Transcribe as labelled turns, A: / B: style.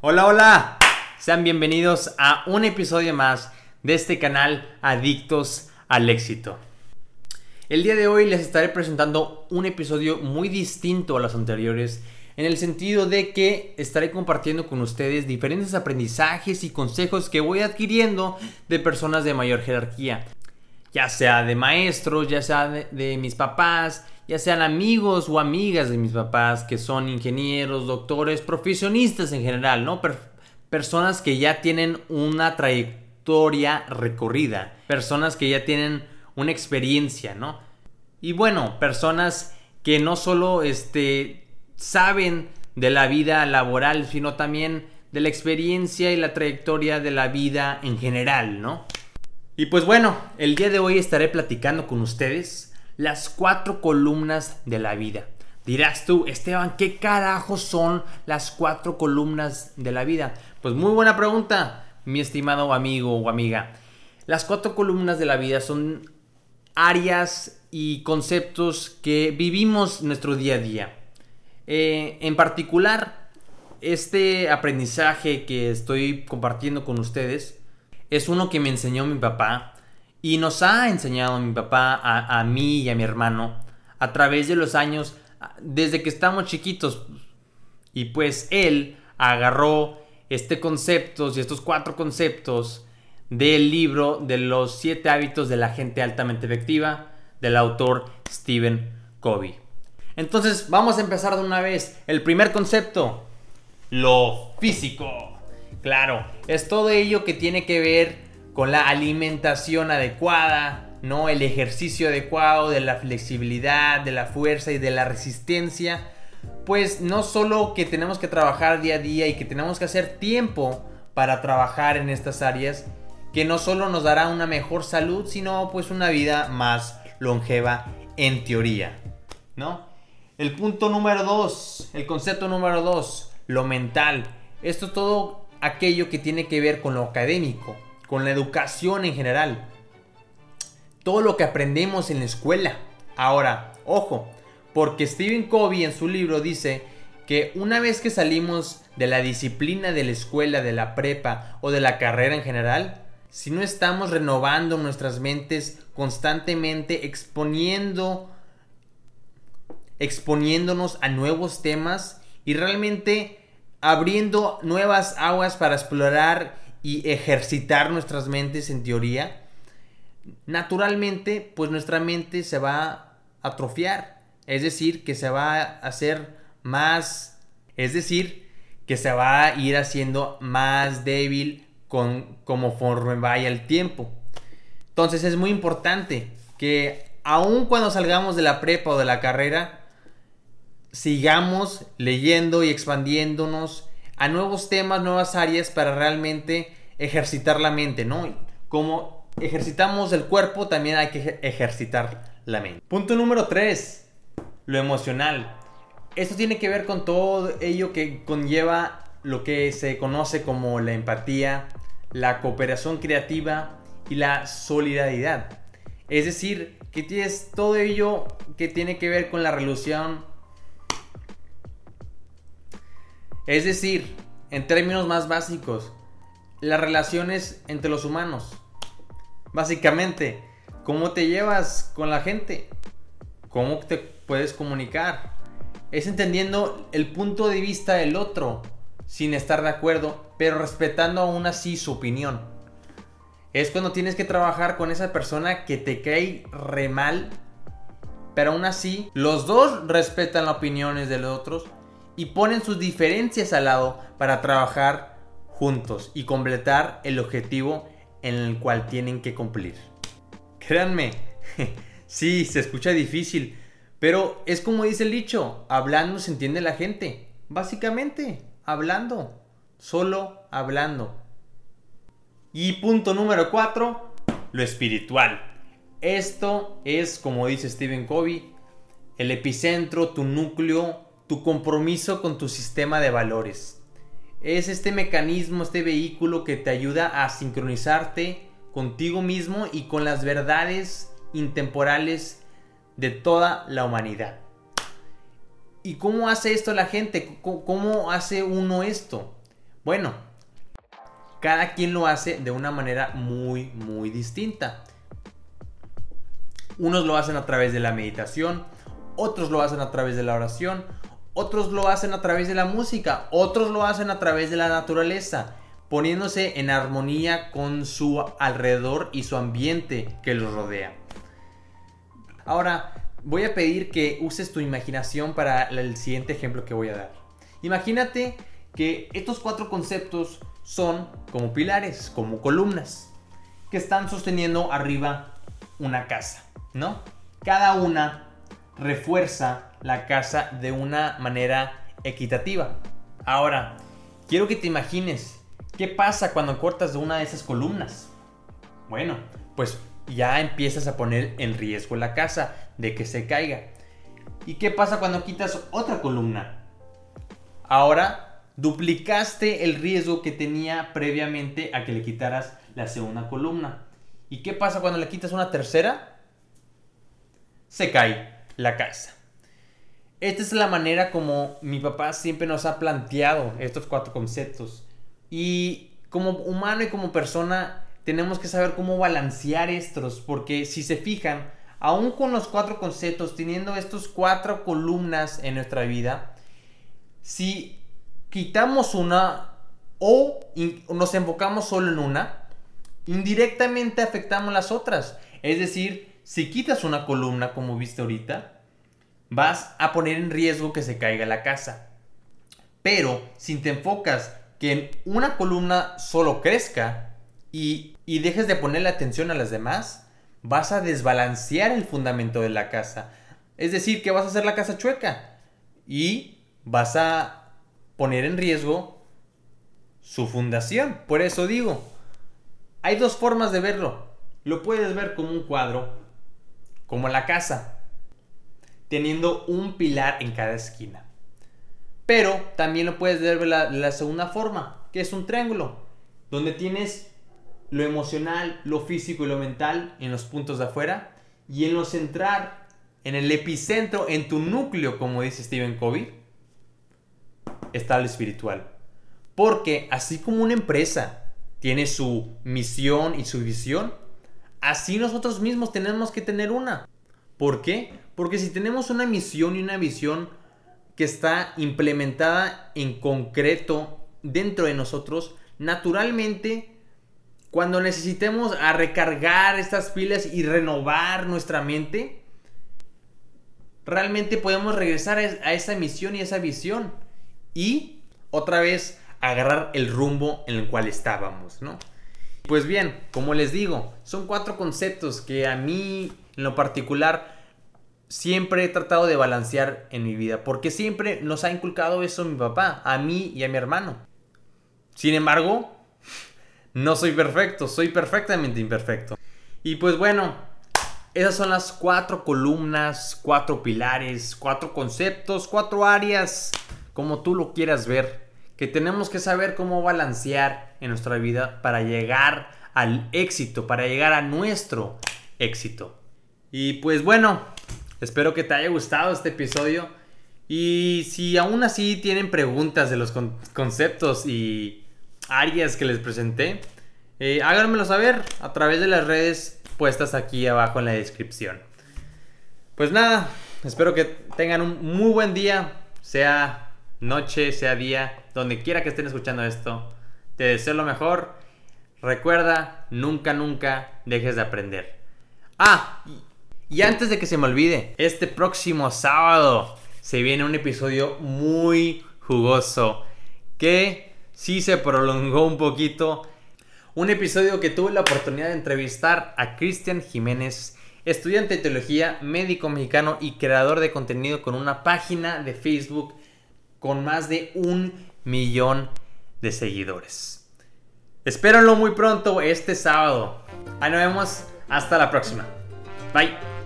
A: Hola, hola. Sean bienvenidos a un episodio más de este canal Adictos al Éxito. El día de hoy les estaré presentando un episodio muy distinto a los anteriores en el sentido de que estaré compartiendo con ustedes diferentes aprendizajes y consejos que voy adquiriendo de personas de mayor jerarquía, ya sea de maestros, ya sea de, mis papás, ya sean amigos o amigas de mis papás que son ingenieros, doctores, profesionistas en general, ¿no? personas que ya tienen una trayectoria recorrida, personas que ya tienen una experiencia, ¿no? Y bueno, personas que no solo este, saben de la vida laboral, sino también de la experiencia y la trayectoria de la vida en general, ¿no? Y pues bueno, el día de hoy estaré platicando con ustedes las cuatro columnas de la vida. Dirás tú, Esteban, ¿qué carajos son las cuatro columnas de la vida? Pues muy buena pregunta, mi estimado amigo o amiga. Las cuatro columnas de la vida son áreas y conceptos que vivimos nuestro día a día. Eh, en particular, este aprendizaje que estoy compartiendo con ustedes es uno que me enseñó mi papá y nos ha enseñado mi papá, a, mí y a mi hermano, a través de los años, desde que estamos chiquitos. Y pues él agarró este conceptos y estos cuatro conceptos del libro de los siete hábitos de la gente altamente efectiva del autor Stephen Covey. Entonces vamos a empezar de una vez. El primer concepto, lo físico. Claro, es todo ello que tiene que ver con la alimentación adecuada, ¿no? El ejercicio adecuado, de la flexibilidad, de la fuerza y de la resistencia. Pues no solo que tenemos que trabajar día a día y que tenemos que hacer tiempo para trabajar en estas áreas, que no solo nos dará una mejor salud, sino pues una vida más longeva en teoría, ¿no? El punto número dos, el concepto número dos, lo mental. Esto es todo aquello que tiene que ver con lo académico, con la educación en general. Todo lo que aprendemos en la escuela. Ahora, ojo, porque Stephen Covey en su libro dice que una vez que salimos de la disciplina de la escuela, de la prepa o de la carrera en general, si no estamos renovando nuestras mentes constantemente exponiendo exponiéndonos a nuevos temas y realmente abriendo nuevas aguas para explorar y ejercitar nuestras mentes en teoría, naturalmente, pues nuestra mente se va a atrofiar. Es decir, que se va a hacer más, es decir, que se va a ir haciendo más débil con, conforme vaya el tiempo. Entonces es muy importante que aun cuando salgamos de la prepa o de la carrera, sigamos leyendo y expandiéndonos a nuevos temas, nuevas áreas para realmente ejercitar la mente, ¿no? Como ejercitamos el cuerpo, también hay que ejercitar la mente. Punto número 3, lo emocional. Esto tiene que ver con todo ello que conlleva lo que se conoce como la empatía, la cooperación creativa y la solidaridad. Es decir, que tienes todo ello que tiene que ver con la relación Es decir, en términos más básicos, las relaciones entre los humanos. Básicamente, cómo te llevas con la gente, cómo te puedes comunicar. Es entendiendo el punto de vista del otro, sin estar de acuerdo, pero respetando aún así su opinión. Es cuando tienes que trabajar con esa persona que te cae re mal, pero aún así los dos respetan las opiniones de los otros y ponen sus diferencias al lado para trabajar juntos y completar el objetivo en el cual tienen que cumplir. Créanme, sí, se escucha difícil, pero es como dice el dicho, hablando se entiende la gente. Básicamente, hablando, solo hablando. Y punto número 4, lo espiritual. Esto es, como dice Stephen Covey, el epicentro, tu núcleo tu compromiso con tu sistema de valores. Es este mecanismo, este vehículo que te ayuda a sincronizarte contigo mismo y con las verdades intemporales de toda la humanidad. ¿Y cómo hace esto la gente? ¿Cómo hace uno esto? Bueno, cada quien lo hace de una manera muy, muy distinta. Unos lo hacen a través de la meditación, otros lo hacen a través de la oración, otros lo hacen a través de la música, otros lo hacen a través de la naturaleza, poniéndose en armonía con su alrededor y su ambiente que los rodea. Ahora, voy a pedir que uses tu imaginación para el siguiente ejemplo que voy a dar. Imagínate que estos cuatro conceptos son como pilares, como columnas, que están sosteniendo arriba una casa, ¿no? Cada una refuerza la casa de una manera equitativa. Ahora, quiero que te imagines qué pasa cuando cortas una de esas columnas. Bueno, pues ya empiezas a poner en riesgo la casa de que se caiga. ¿Y qué pasa cuando quitas otra columna? Ahora duplicaste el riesgo que tenía previamente a que le quitaras la segunda columna. ¿Y qué pasa cuando le quitas una tercera? Se cae la casa. Esta es la manera como mi papá siempre nos ha planteado estos cuatro conceptos. Y como humano y como persona tenemos que saber cómo balancear estos, porque si se fijan, aún con los cuatro conceptos, teniendo estos cuatro columnas en nuestra vida, si quitamos una o nos enfocamos solo en una, indirectamente afectamos las otras. Es decir, si quitas una columna, como viste ahorita, vas a poner en riesgo que se caiga la casa. Pero si te enfocas que en una columna solo crezca y, y dejes de ponerle atención a las demás, vas a desbalancear el fundamento de la casa. Es decir, que vas a hacer la casa chueca y vas a poner en riesgo su fundación. Por eso digo, hay dos formas de verlo. Lo puedes ver como un cuadro como la casa, teniendo un pilar en cada esquina. Pero también lo puedes ver de la, segunda forma, que es un triángulo, donde tienes lo emocional, lo físico y lo mental en los puntos de afuera y en lo central, en el epicentro, en tu núcleo, como dice Stephen Covey, está lo espiritual. Porque así como una empresa tiene su misión y su visión, Así nosotros mismos tenemos que tener una. ¿Por qué? Porque si tenemos una misión y una visión que está implementada en concreto dentro de nosotros, naturalmente cuando necesitemos a recargar estas pilas y renovar nuestra mente, realmente podemos regresar a esa misión y esa visión y otra vez agarrar el rumbo en el cual estábamos, ¿no? Pues bien, como les digo, son cuatro conceptos que a mí en lo particular siempre he tratado de balancear en mi vida, porque siempre nos ha inculcado eso mi papá, a mí y a mi hermano. Sin embargo, no soy perfecto, soy perfectamente imperfecto. Y pues bueno, esas son las cuatro columnas, cuatro pilares, cuatro conceptos, cuatro áreas, como tú lo quieras ver que tenemos que saber cómo balancear en nuestra vida para llegar al éxito, para llegar a nuestro éxito. Y pues bueno, espero que te haya gustado este episodio. Y si aún así tienen preguntas de los conceptos y áreas que les presenté, eh, háganmelo saber a través de las redes puestas aquí abajo en la descripción. Pues nada, espero que tengan un muy buen día, sea noche, sea día, donde quiera que estén escuchando esto. Te deseo lo mejor. Recuerda, nunca, nunca dejes de aprender. Ah, y, antes de que se me olvide, este próximo sábado se viene un episodio muy jugoso que sí se prolongó un poquito. Un episodio que tuve la oportunidad de entrevistar a Cristian Jiménez, estudiante de teología, médico mexicano y creador de contenido con una página de Facebook con más de un millón de seguidores. Espérenlo muy pronto este sábado. Ahí nos vemos. Hasta la próxima. Bye.